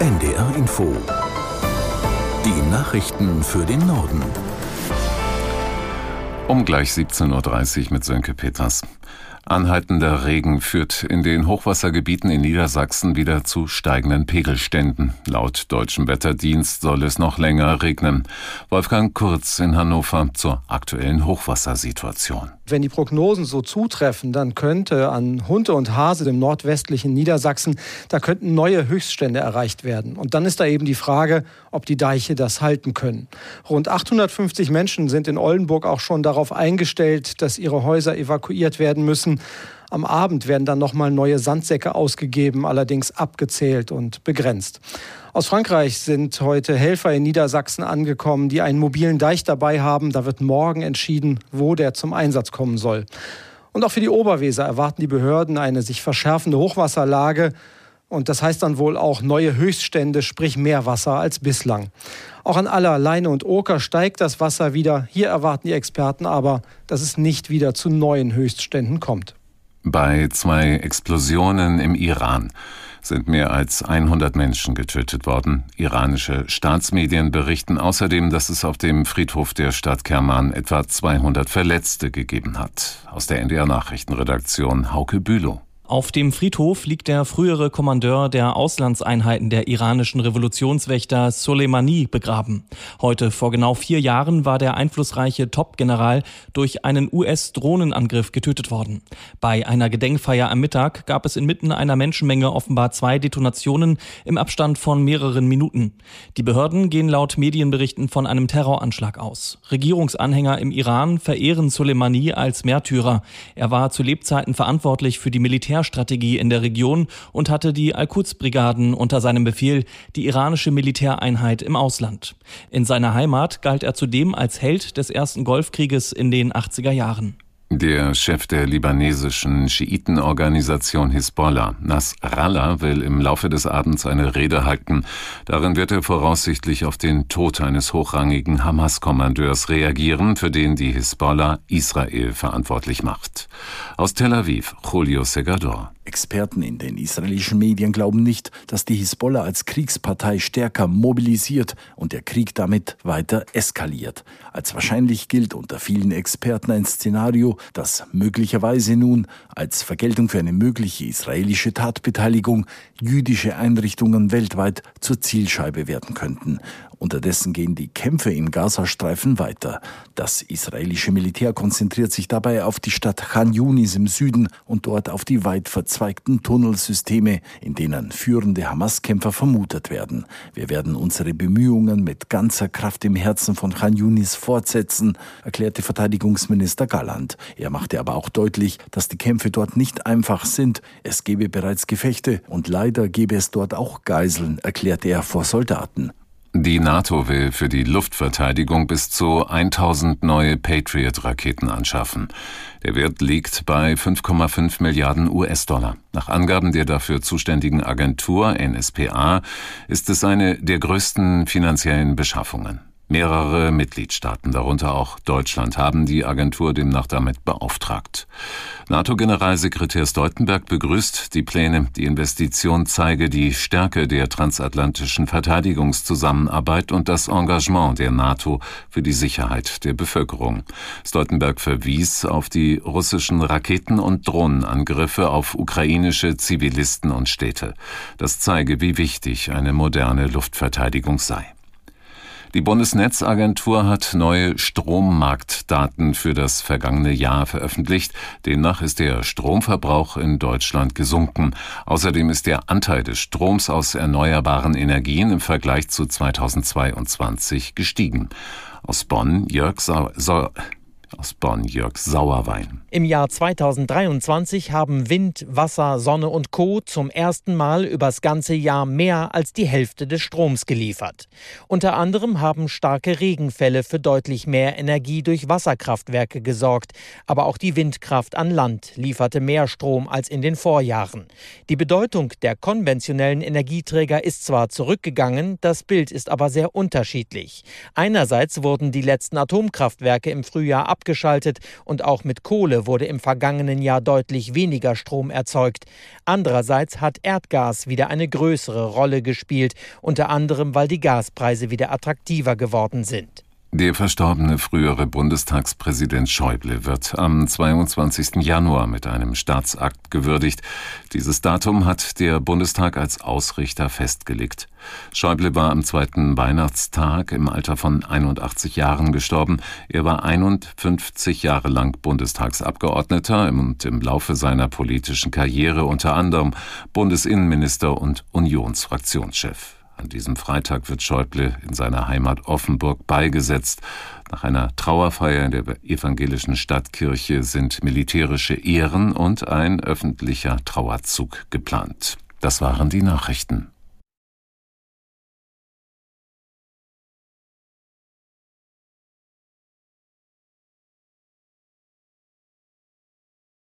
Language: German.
NDR Info. Die Nachrichten für den Norden. Um gleich 17.30 Uhr mit Sönke Peters. Anhaltender Regen führt in den Hochwassergebieten in Niedersachsen wieder zu steigenden Pegelständen. Laut deutschem Wetterdienst soll es noch länger regnen. Wolfgang Kurz in Hannover zur aktuellen Hochwassersituation. Wenn die Prognosen so zutreffen, dann könnte an Hunte und Hase, dem nordwestlichen Niedersachsen, da könnten neue Höchststände erreicht werden. Und dann ist da eben die Frage, ob die Deiche das halten können. Rund 850 Menschen sind in Oldenburg auch schon darauf eingestellt, dass ihre Häuser evakuiert werden müssen. Am Abend werden dann nochmal neue Sandsäcke ausgegeben, allerdings abgezählt und begrenzt. Aus Frankreich sind heute Helfer in Niedersachsen angekommen, die einen mobilen Deich dabei haben. Da wird morgen entschieden, wo der zum Einsatz kommen soll. Und auch für die Oberweser erwarten die Behörden eine sich verschärfende Hochwasserlage. Und das heißt dann wohl auch neue Höchststände, sprich mehr Wasser als bislang. Auch an aller Leine und Oker steigt das Wasser wieder. Hier erwarten die Experten aber, dass es nicht wieder zu neuen Höchstständen kommt. Bei zwei Explosionen im Iran sind mehr als 100 Menschen getötet worden. Iranische Staatsmedien berichten außerdem, dass es auf dem Friedhof der Stadt Kerman etwa 200 Verletzte gegeben hat. Aus der NDR Nachrichtenredaktion Hauke Bülow. Auf dem Friedhof liegt der frühere Kommandeur der Auslandseinheiten der iranischen Revolutionswächter Soleimani begraben. Heute vor genau vier Jahren war der einflussreiche Top-General durch einen US-Drohnenangriff getötet worden. Bei einer Gedenkfeier am Mittag gab es inmitten einer Menschenmenge offenbar zwei Detonationen im Abstand von mehreren Minuten. Die Behörden gehen laut Medienberichten von einem Terroranschlag aus. Regierungsanhänger im Iran verehren Soleimani als Märtyrer. Er war zu Lebzeiten verantwortlich für die Militär Militärstrategie in der Region und hatte die Al-Quds-Brigaden unter seinem Befehl, die iranische Militäreinheit im Ausland. In seiner Heimat galt er zudem als Held des ersten Golfkrieges in den 80er Jahren. Der Chef der libanesischen Schiitenorganisation Hisbollah, Nasrallah, will im Laufe des Abends eine Rede halten. Darin wird er voraussichtlich auf den Tod eines hochrangigen Hamas-Kommandeurs reagieren, für den die Hisbollah Israel verantwortlich macht. Aus Tel Aviv, Julio Segador. Experten in den israelischen Medien glauben nicht, dass die Hisbollah als Kriegspartei stärker mobilisiert und der Krieg damit weiter eskaliert. Als wahrscheinlich gilt unter vielen Experten ein Szenario, das möglicherweise nun als Vergeltung für eine mögliche israelische Tatbeteiligung jüdische Einrichtungen weltweit zur Zielscheibe werden könnten. Unterdessen gehen die Kämpfe im Gazastreifen weiter. Das israelische Militär konzentriert sich dabei auf die Stadt Khan Yunis im Süden und dort auf die weit verzweigten Tunnelsysteme, in denen führende Hamas-Kämpfer vermutet werden. Wir werden unsere Bemühungen mit ganzer Kraft im Herzen von Khan Yunis fortsetzen, erklärte Verteidigungsminister Galland. Er machte aber auch deutlich, dass die Kämpfe dort nicht einfach sind. Es gebe bereits Gefechte und leider gebe es dort auch Geiseln, erklärte er vor Soldaten. Die NATO will für die Luftverteidigung bis zu 1000 neue Patriot-Raketen anschaffen. Der Wert liegt bei 5,5 Milliarden US-Dollar. Nach Angaben der dafür zuständigen Agentur NSPA ist es eine der größten finanziellen Beschaffungen. Mehrere Mitgliedstaaten, darunter auch Deutschland, haben die Agentur demnach damit beauftragt. NATO-Generalsekretär Stoltenberg begrüßt die Pläne. Die Investition zeige die Stärke der transatlantischen Verteidigungszusammenarbeit und das Engagement der NATO für die Sicherheit der Bevölkerung. Stoltenberg verwies auf die russischen Raketen- und Drohnenangriffe auf ukrainische Zivilisten und Städte. Das zeige, wie wichtig eine moderne Luftverteidigung sei. Die Bundesnetzagentur hat neue Strommarktdaten für das vergangene Jahr veröffentlicht. Demnach ist der Stromverbrauch in Deutschland gesunken. Außerdem ist der Anteil des Stroms aus erneuerbaren Energien im Vergleich zu 2022 gestiegen. Aus Bonn Jörg Sau, Sau aus Bonn Jörg Sauerwein. Im Jahr 2023 haben Wind, Wasser, Sonne und Co. zum ersten Mal übers ganze Jahr mehr als die Hälfte des Stroms geliefert. Unter anderem haben starke Regenfälle für deutlich mehr Energie durch Wasserkraftwerke gesorgt. Aber auch die Windkraft an Land lieferte mehr Strom als in den Vorjahren. Die Bedeutung der konventionellen Energieträger ist zwar zurückgegangen, das Bild ist aber sehr unterschiedlich. Einerseits wurden die letzten Atomkraftwerke im Frühjahr abgeschaltet und auch mit Kohle wurde im vergangenen Jahr deutlich weniger Strom erzeugt. Andererseits hat Erdgas wieder eine größere Rolle gespielt, unter anderem weil die Gaspreise wieder attraktiver geworden sind. Der verstorbene frühere Bundestagspräsident Schäuble wird am 22. Januar mit einem Staatsakt gewürdigt. Dieses Datum hat der Bundestag als Ausrichter festgelegt. Schäuble war am zweiten Weihnachtstag im Alter von 81 Jahren gestorben. Er war 51 Jahre lang Bundestagsabgeordneter und im Laufe seiner politischen Karriere unter anderem Bundesinnenminister und Unionsfraktionschef. An diesem Freitag wird Schäuble in seiner Heimat Offenburg beigesetzt. Nach einer Trauerfeier in der evangelischen Stadtkirche sind militärische Ehren und ein öffentlicher Trauerzug geplant. Das waren die Nachrichten.